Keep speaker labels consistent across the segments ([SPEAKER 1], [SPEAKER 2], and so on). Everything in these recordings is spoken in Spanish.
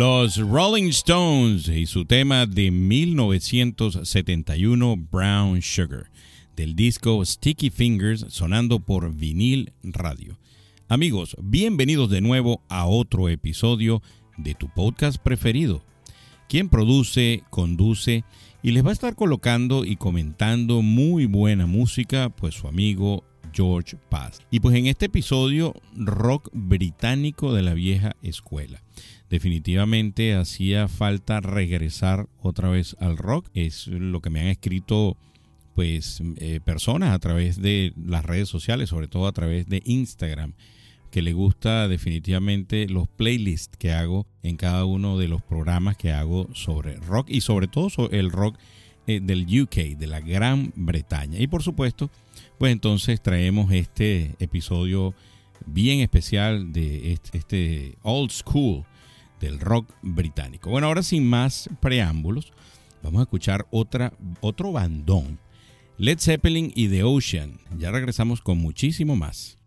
[SPEAKER 1] Los Rolling Stones y su tema de 1971 Brown Sugar, del disco Sticky Fingers sonando por vinil radio. Amigos, bienvenidos de nuevo a otro episodio de tu podcast preferido. Quien produce, conduce y les va a estar colocando y comentando muy buena música, pues su amigo George Paz. Y pues en este episodio, rock británico de la vieja escuela definitivamente hacía falta regresar otra vez al rock. Es lo que me han escrito pues eh, personas a través de las redes sociales, sobre todo a través de Instagram, que le gusta definitivamente los playlists que hago en cada uno de los programas que hago sobre rock y sobre todo sobre el rock eh, del UK, de la Gran Bretaña. Y por supuesto, pues entonces traemos este episodio bien especial de este, este old school del rock británico. Bueno, ahora sin más preámbulos, vamos a escuchar otra, otro bandón. Led Zeppelin y The Ocean. Ya regresamos con muchísimo más.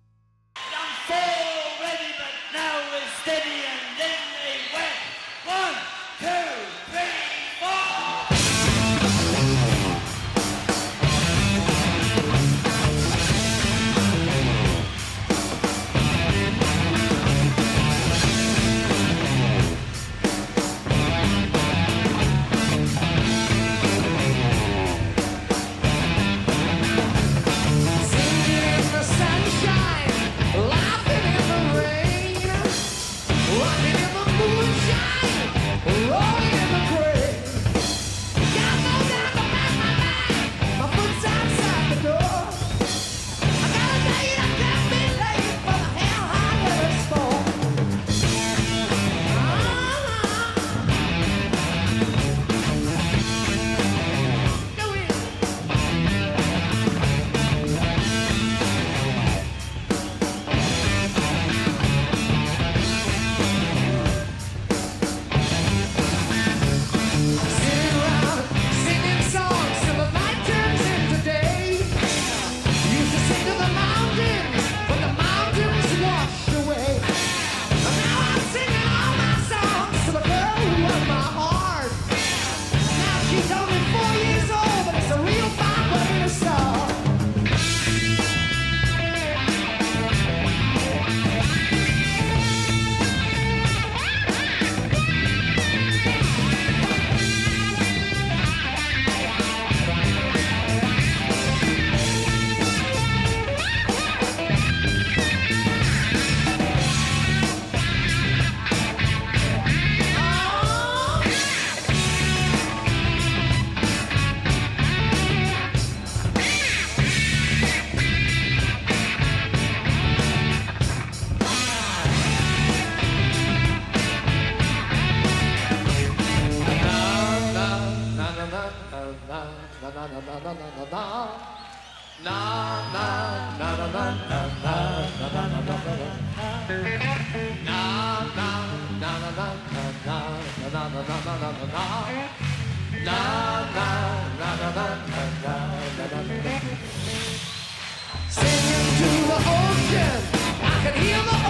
[SPEAKER 1] Singing to the ocean, I can hear the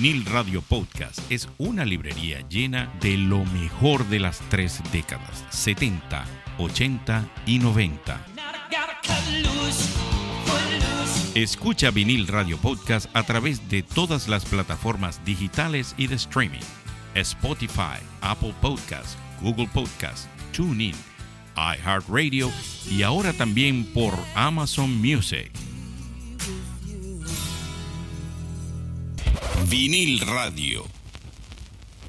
[SPEAKER 1] Vinil Radio Podcast es una librería llena de lo mejor de las tres décadas, 70, 80 y 90. Escucha Vinil Radio Podcast a través de todas las plataformas digitales y de streaming. Spotify, Apple Podcast, Google Podcast, TuneIn, iHeartRadio y ahora también por Amazon Music. Vinil Radio.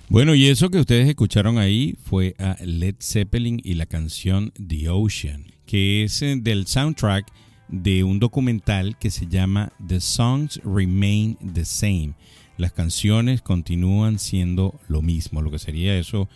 [SPEAKER 2] Bueno, y eso que ustedes escucharon ahí fue a Led Zeppelin y la canción The Ocean, que es eh, del soundtrack de un documental que se llama The Songs Remain the Same. Las canciones continúan siendo lo mismo, lo que sería eso,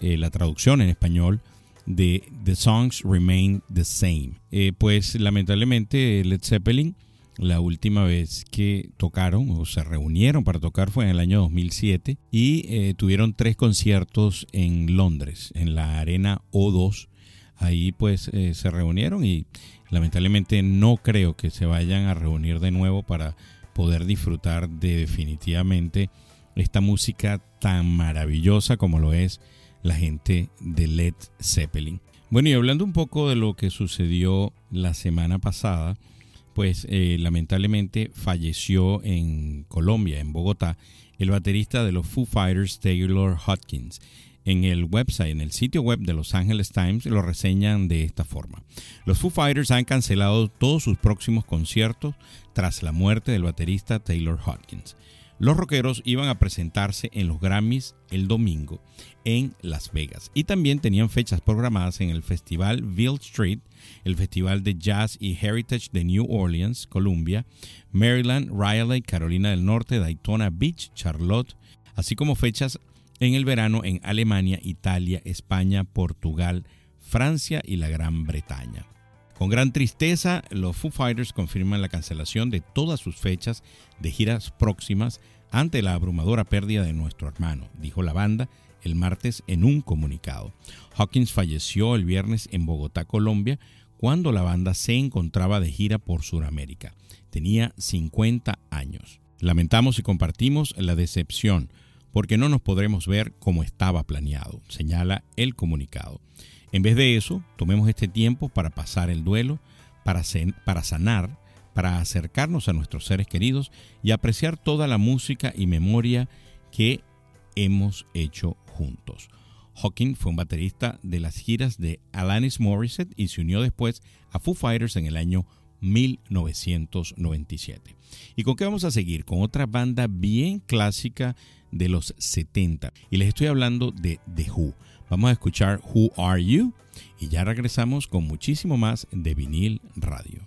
[SPEAKER 2] eh, la traducción en español de The Songs Remain the Same. Eh, pues lamentablemente Led Zeppelin la última vez que tocaron o se reunieron para tocar fue en el año 2007 y eh, tuvieron tres conciertos en Londres, en la Arena O2. Ahí pues eh, se reunieron y lamentablemente no creo que se vayan a reunir de nuevo para poder disfrutar de definitivamente esta música tan maravillosa como lo es la gente de Led Zeppelin. Bueno, y hablando un poco de lo que sucedió la semana pasada, pues eh, lamentablemente falleció en Colombia, en Bogotá, el baterista de los Foo Fighters, Taylor Hopkins. En el website, en el sitio web de Los Angeles Times, lo reseñan de esta forma. Los Foo Fighters han cancelado todos sus próximos conciertos tras la muerte del baterista Taylor Hopkins. Los rockeros iban a presentarse en los Grammys el domingo en Las Vegas y también tenían fechas programadas en el Festival Ville Street, el Festival de Jazz y Heritage de New Orleans, Columbia, Maryland, Raleigh, Carolina del Norte, Daytona Beach, Charlotte, así como fechas en el verano en Alemania, Italia, España, Portugal, Francia y la Gran Bretaña. Con gran tristeza, los Foo Fighters confirman la cancelación de todas sus fechas de giras próximas ante la abrumadora pérdida de nuestro hermano, dijo la banda el martes en un comunicado. Hawkins falleció el viernes en Bogotá, Colombia, cuando la banda se encontraba de gira por Sudamérica. Tenía 50 años. Lamentamos y compartimos la decepción porque no nos podremos ver como estaba planeado, señala el comunicado. En vez de eso, tomemos este tiempo para pasar el duelo, para, para sanar, para acercarnos a nuestros seres queridos y apreciar toda la música y memoria que hemos hecho juntos. Hawking fue un baterista de las giras de Alanis Morissette y se unió después a Foo Fighters en el año 1997. ¿Y con qué vamos a seguir? Con otra banda bien clásica de los 70. Y les estoy hablando de The Who. Vamos a escuchar Who Are You y ya regresamos con muchísimo más de vinil radio.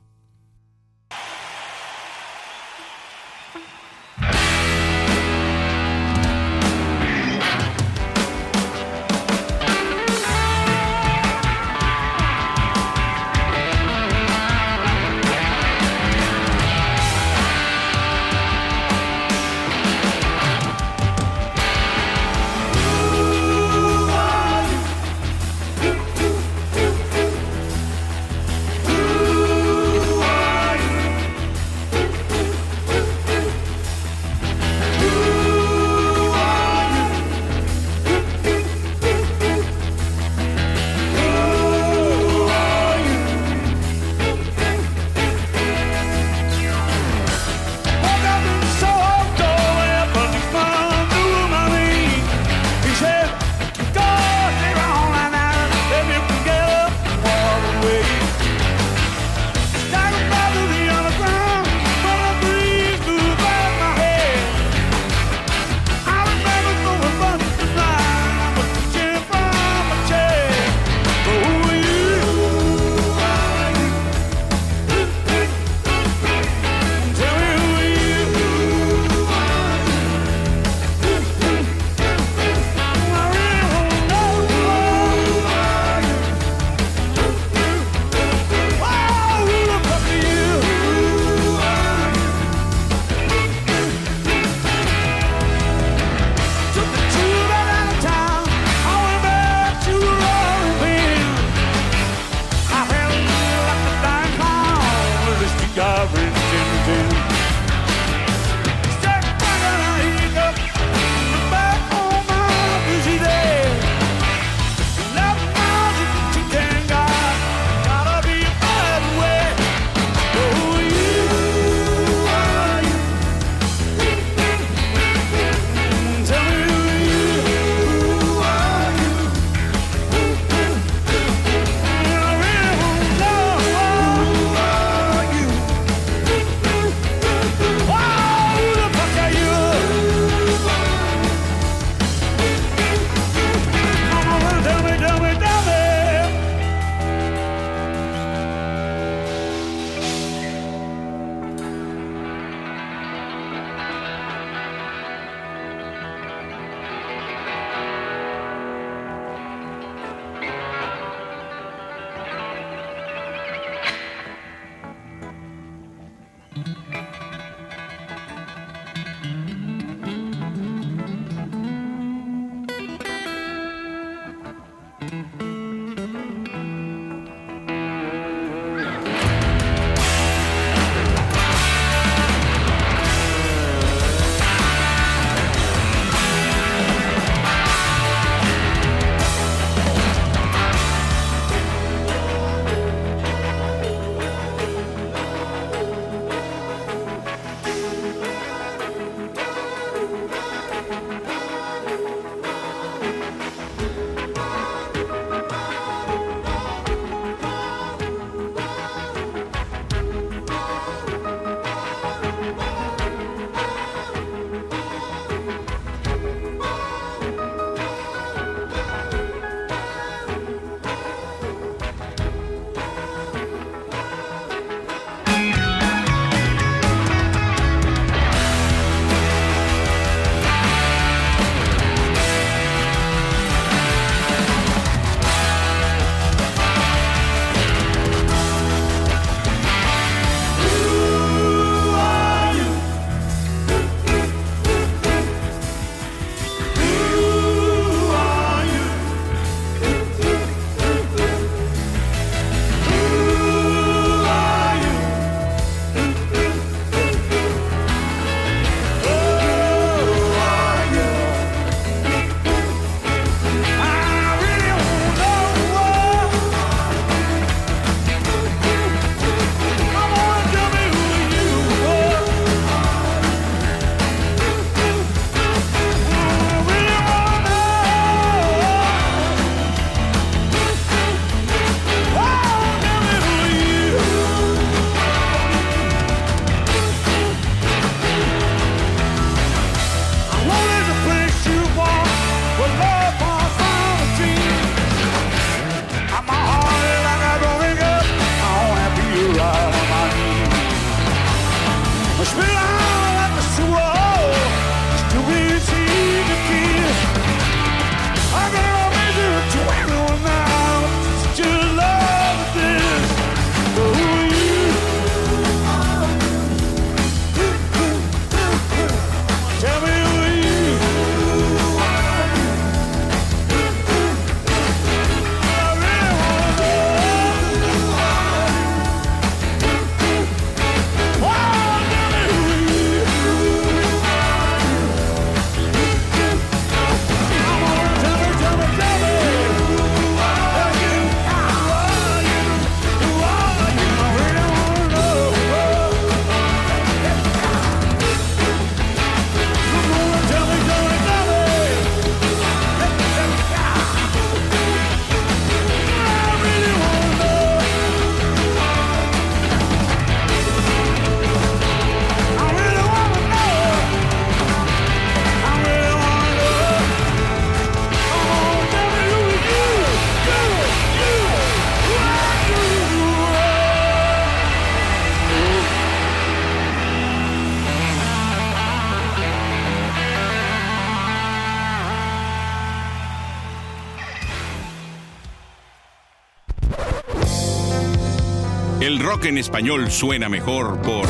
[SPEAKER 1] Rock en español suena mejor por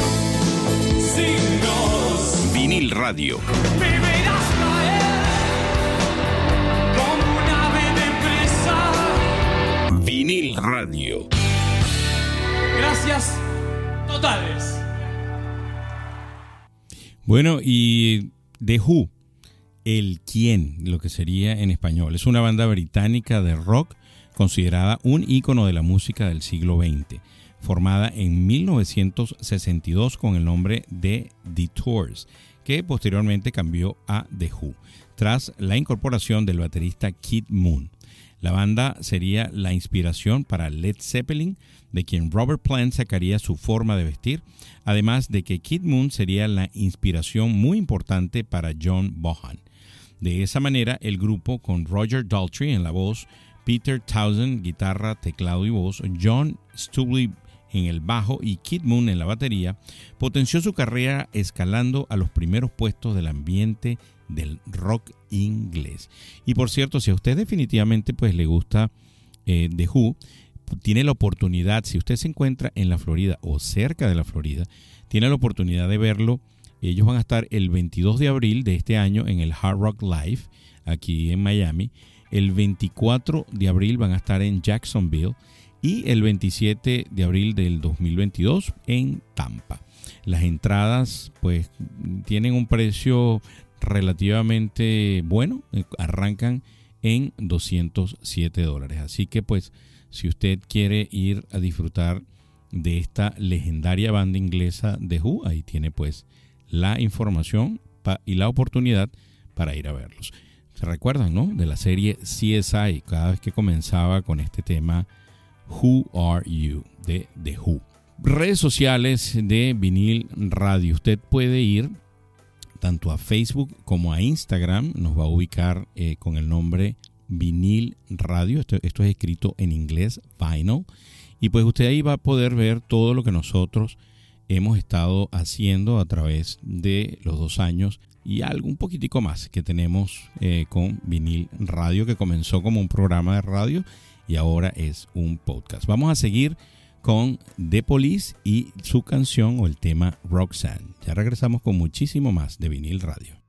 [SPEAKER 1] Vinil Radio. Vinil Radio.
[SPEAKER 3] Gracias totales.
[SPEAKER 2] Bueno, y The Who, el quién, lo que sería en español. Es una banda británica de rock considerada un ícono de la música del siglo XX formada en 1962 con el nombre de The Tours, que posteriormente cambió a The Who, tras la incorporación del baterista Kid Moon. La banda sería la inspiración para Led Zeppelin, de quien Robert Plant sacaría su forma de vestir, además de que Kid Moon sería la inspiración muy importante para John Bohan. De esa manera, el grupo con Roger Daltrey en la voz, Peter Townsend, guitarra, teclado y voz, John Stubley en el bajo y Kid Moon en la batería, potenció su carrera escalando a los primeros puestos del ambiente del rock inglés. Y por cierto, si a usted definitivamente pues le gusta eh, The Who, tiene la oportunidad, si usted se encuentra en la Florida o cerca de la Florida, tiene la oportunidad de verlo. Ellos van a estar el 22 de abril de este año en el Hard Rock Live, aquí en Miami. El 24 de abril van a estar en Jacksonville y el 27 de abril del 2022 en Tampa. Las entradas pues tienen un precio relativamente bueno, eh, arrancan en 207 dólares. Así que pues si usted quiere ir a disfrutar de esta legendaria banda inglesa de Who, ahí tiene pues la información y la oportunidad para ir a verlos. ¿Se recuerdan, no? De la serie CSI, cada vez que comenzaba con este tema Who Are You de The Who. Redes sociales de vinil radio. Usted puede ir tanto a Facebook como a Instagram. Nos va a ubicar eh, con el nombre vinil radio. Esto, esto, es escrito en inglés, vinyl. Y pues usted ahí va a poder ver todo lo que nosotros hemos estado haciendo a través de los dos años y algo un poquitico más que tenemos eh, con vinil radio que comenzó como un programa de radio y ahora es un podcast. Vamos a seguir con The Police y su canción o el tema Roxanne. Ya regresamos con muchísimo más de vinil radio.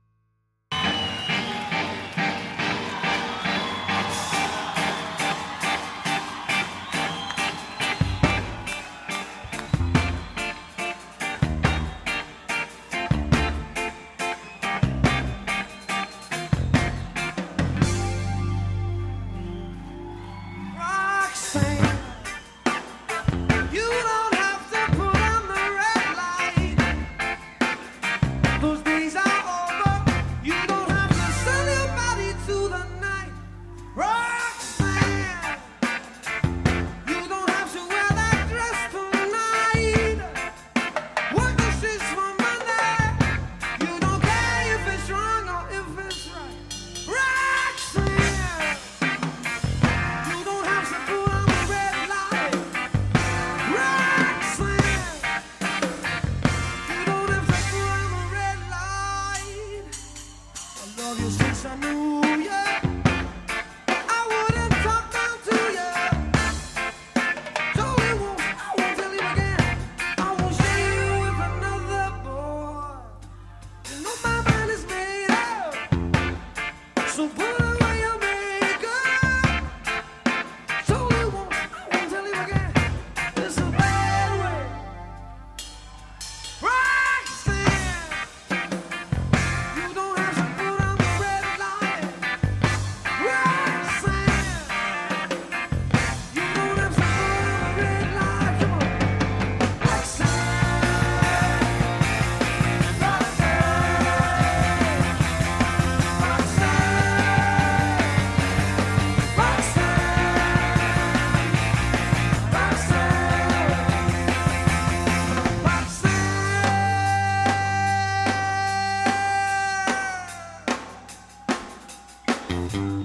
[SPEAKER 4] Mm-hmm.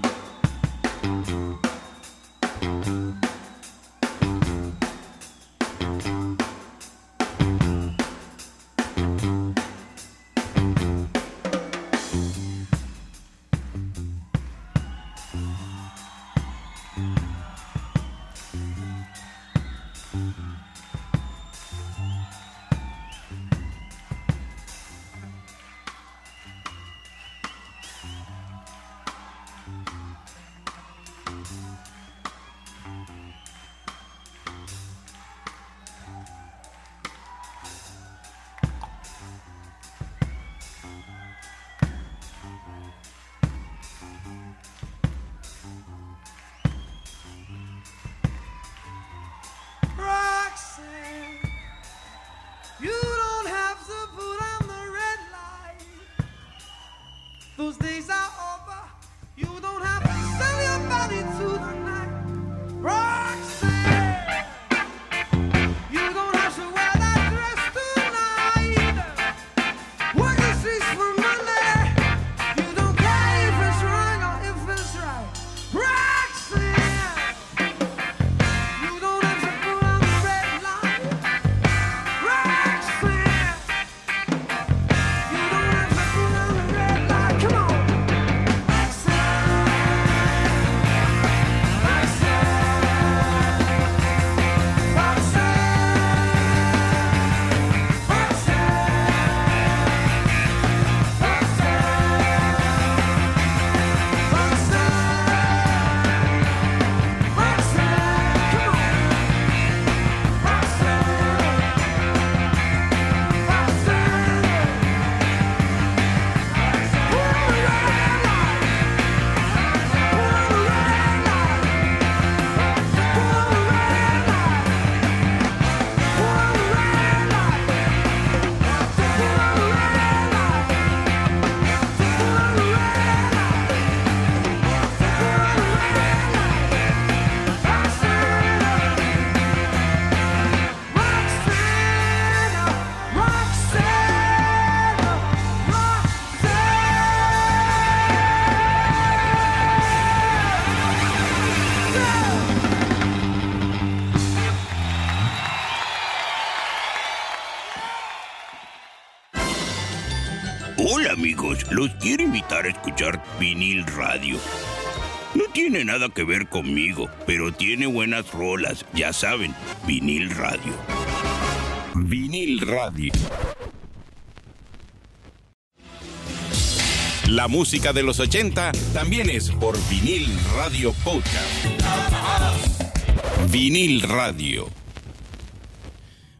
[SPEAKER 4] Mm-hmm. Vinil radio. No tiene nada que ver conmigo, pero tiene buenas rolas, ya saben, vinil radio.
[SPEAKER 1] Vinil Radio. La música de los 80 también es por Vinil Radio Podcast. Vinil Radio.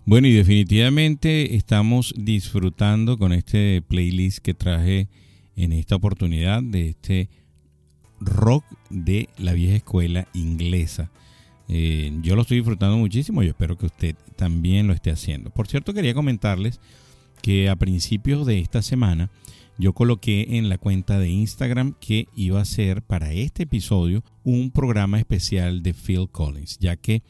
[SPEAKER 2] Bueno, y definitivamente estamos disfrutando con este playlist que traje en esta oportunidad de este rock de la vieja escuela inglesa. Eh, yo lo estoy disfrutando muchísimo y espero que usted también lo esté haciendo. Por cierto, quería comentarles que a principios de esta semana yo coloqué en la cuenta de Instagram que iba a ser para este episodio un programa especial de Phil Collins, ya que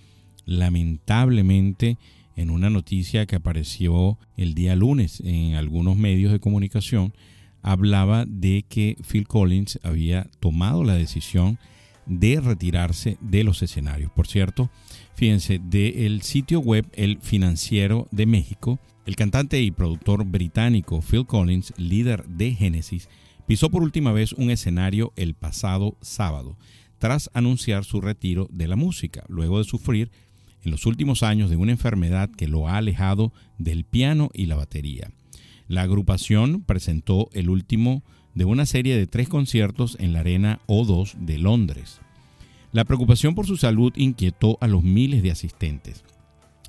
[SPEAKER 2] lamentablemente en una noticia que apareció el día lunes en algunos medios de comunicación, hablaba de que Phil Collins había tomado la decisión de retirarse de los escenarios. Por cierto, fíjense, del sitio web El Financiero de México, el cantante y productor británico Phil Collins, líder de Genesis, pisó por última vez un escenario el pasado sábado, tras anunciar su retiro de la música, luego de sufrir en los últimos años de una enfermedad que lo ha alejado del piano y la batería. La agrupación presentó el último de una serie de tres conciertos en la Arena O2 de Londres. La preocupación por su salud inquietó a los miles de asistentes,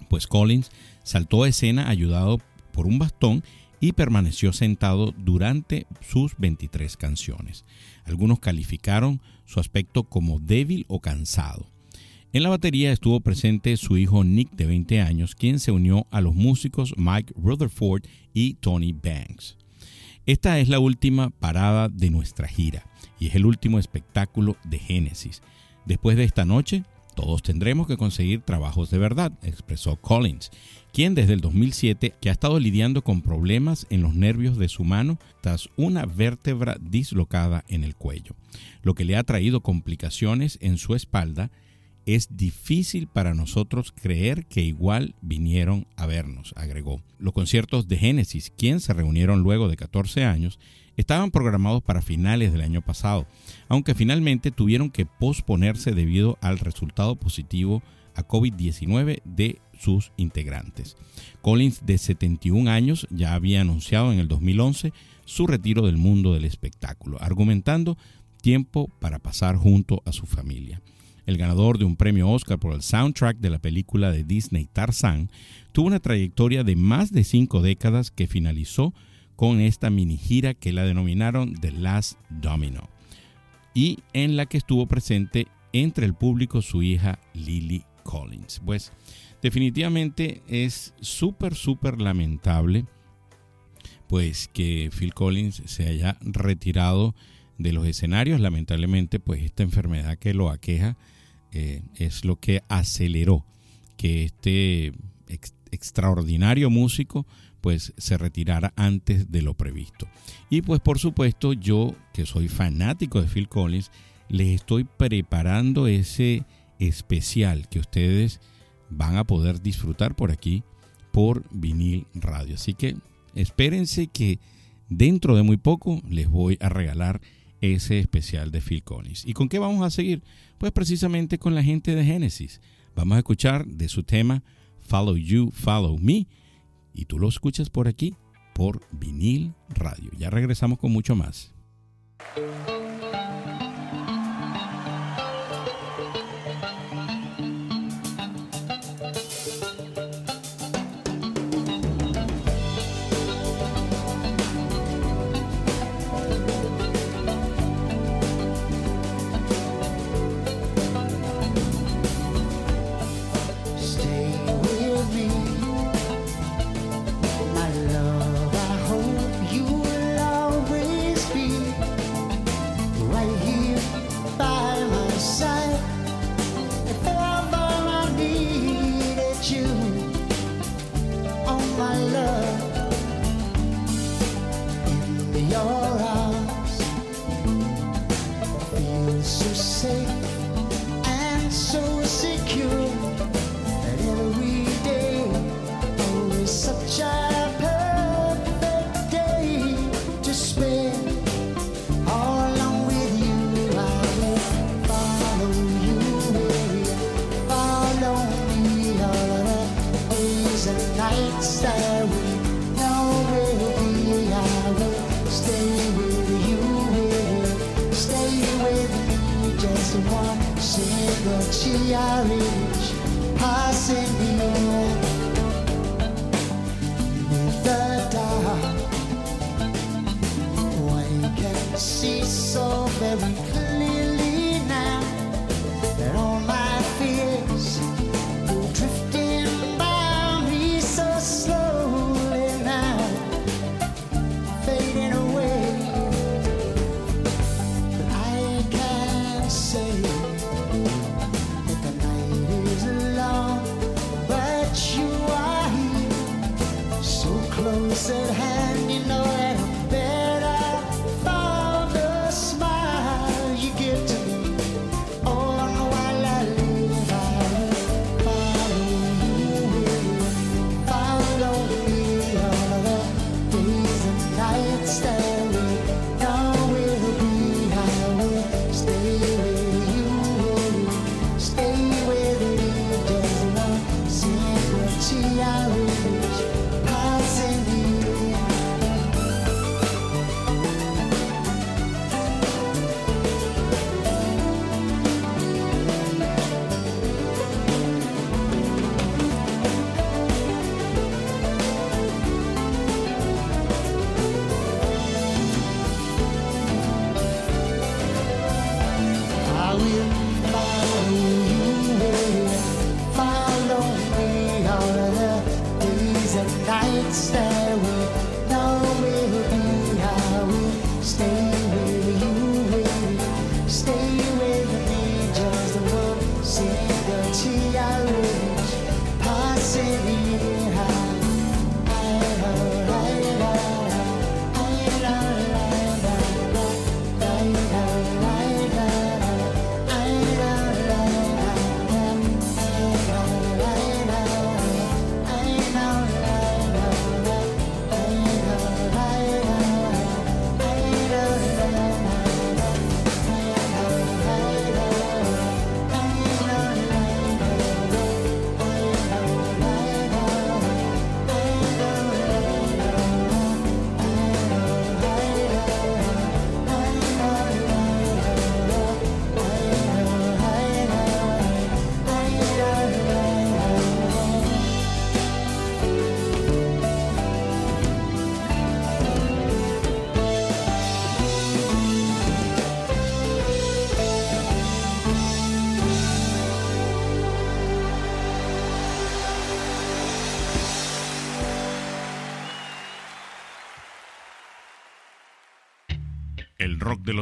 [SPEAKER 2] pues Collins saltó a escena ayudado por un bastón y permaneció sentado durante sus 23 canciones. Algunos calificaron su aspecto como débil o cansado. En la batería estuvo presente su hijo Nick de 20 años, quien se unió a los músicos Mike Rutherford y Tony Banks. Esta es la última parada de nuestra gira y es el último espectáculo de Génesis. Después de esta noche, todos tendremos que conseguir trabajos de verdad, expresó Collins, quien desde el 2007 que ha estado lidiando con problemas en los nervios de su mano tras una vértebra dislocada en el cuello, lo que le ha traído complicaciones en su espalda es difícil para nosotros creer que igual vinieron a vernos, agregó. Los conciertos de Génesis, quien se reunieron luego de 14 años, estaban programados para finales del año pasado, aunque finalmente tuvieron que posponerse debido al resultado positivo a COVID-19 de sus integrantes. Collins, de 71 años, ya había anunciado en el 2011 su retiro del mundo del espectáculo, argumentando tiempo para pasar junto a su familia el ganador de un premio Oscar por el soundtrack de la película de Disney Tarzan, tuvo una trayectoria de más de cinco décadas que finalizó con esta mini gira que la denominaron The Last Domino y en la que estuvo presente entre el público su hija Lily Collins. Pues definitivamente es súper, súper lamentable pues que Phil Collins se haya retirado de los escenarios. Lamentablemente pues esta enfermedad que lo aqueja eh, es lo que aceleró que este extraordinario músico pues se retirara antes de lo previsto. Y pues por supuesto yo que soy fanático de Phil Collins, les estoy preparando ese especial que ustedes van a poder disfrutar por aquí por vinil radio. Así que espérense que dentro de muy poco les voy a regalar ese especial de Phil Collins. ¿Y con qué vamos a seguir? Pues precisamente con la gente de Genesis. Vamos a escuchar de su tema Follow You, Follow Me. Y tú lo escuchas por aquí, por vinil radio. Ya regresamos con mucho más.
[SPEAKER 5] nights there we know we'll be.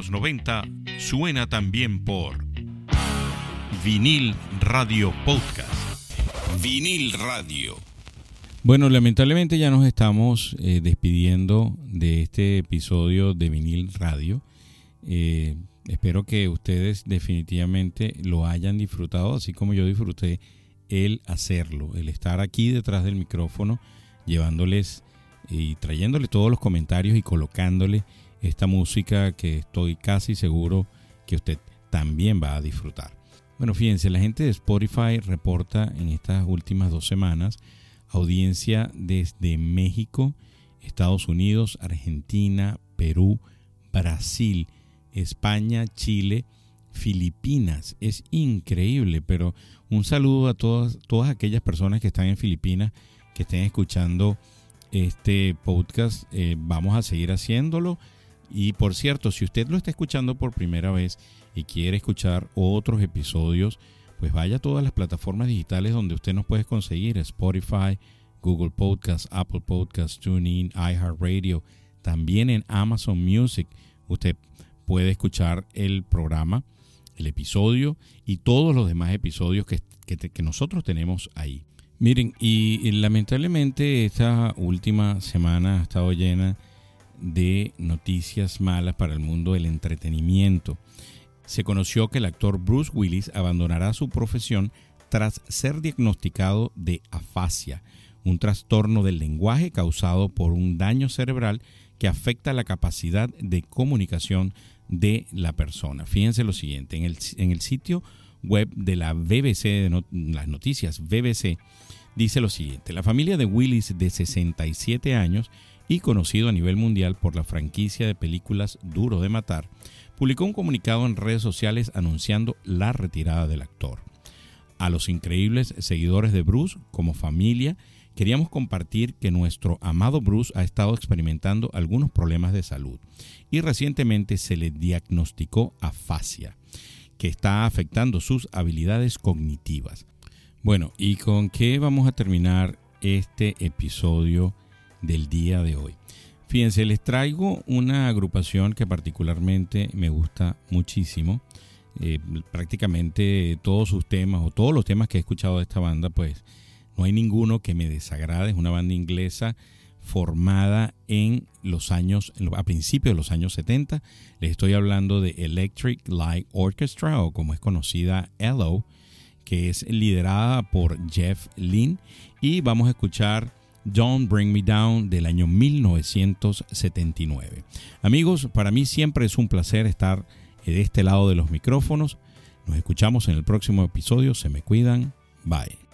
[SPEAKER 1] Los 90 suena también por Vinil Radio Podcast. Vinil Radio.
[SPEAKER 2] Bueno, lamentablemente ya nos estamos eh, despidiendo de este episodio de Vinil Radio. Eh, espero que ustedes definitivamente lo hayan disfrutado, así como yo disfruté el hacerlo, el estar aquí detrás del micrófono, llevándoles y trayéndole todos los comentarios y colocándole esta música que estoy casi seguro que usted también va a disfrutar. Bueno, fíjense, la gente de Spotify reporta en estas últimas dos semanas audiencia desde México, Estados Unidos, Argentina, Perú, Brasil, España, Chile, Filipinas. Es increíble, pero un saludo a todas, todas aquellas personas que están en Filipinas, que estén escuchando este podcast. Eh, vamos a seguir haciéndolo. Y por cierto, si usted lo está escuchando por primera vez y quiere escuchar otros episodios, pues vaya a todas las plataformas digitales donde usted nos puede conseguir, Spotify, Google Podcast, Apple Podcast, TuneIn, iHeartRadio, también en Amazon Music. Usted puede escuchar el programa, el episodio y todos los demás episodios que, que, nosotros tenemos ahí. Miren, y lamentablemente esta última semana ha estado llena de noticias malas para el mundo del entretenimiento. Se conoció que el actor Bruce Willis abandonará su profesión tras ser diagnosticado de afasia, un trastorno del lenguaje causado por un daño cerebral que afecta la capacidad de comunicación de la persona. Fíjense lo siguiente, en el, en el sitio web de la BBC, de las noticias BBC, dice lo siguiente, la familia de Willis de 67 años y conocido a nivel mundial por la franquicia de películas Duro de Matar, publicó un comunicado en redes sociales anunciando la retirada del actor. A los increíbles seguidores de Bruce, como familia, queríamos compartir que nuestro amado Bruce ha estado experimentando algunos problemas de salud y recientemente se le diagnosticó afasia, que está afectando sus habilidades cognitivas. Bueno, ¿y con qué vamos a terminar este episodio del día de hoy? Fíjense, les traigo una agrupación que particularmente me gusta muchísimo. Eh, prácticamente todos sus temas o todos los temas que he escuchado de esta banda, pues no hay ninguno que me desagrade. Es una banda inglesa formada en los años, a principios de los años 70. Les estoy hablando de Electric Light Orchestra o como es conocida ELO, que es liderada por Jeff Lynne. Y vamos a escuchar Don't Bring Me Down del año 1979. Amigos, para mí siempre es un placer estar de este lado de los micrófonos. Nos escuchamos en el próximo episodio. Se me cuidan. Bye.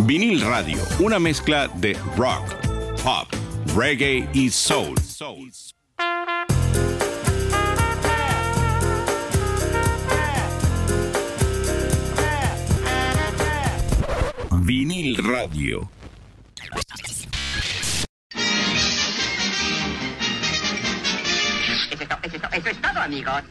[SPEAKER 6] Vinil Radio, una mezcla de rock, pop, reggae y soul. Vinil Radio.
[SPEAKER 7] Eso es todo, amigos.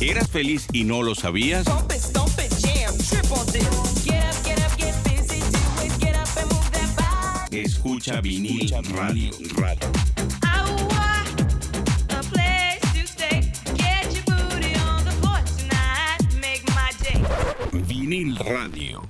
[SPEAKER 6] ¿Eras feliz y no lo sabías? Escucha vinil radio. Vinil radio.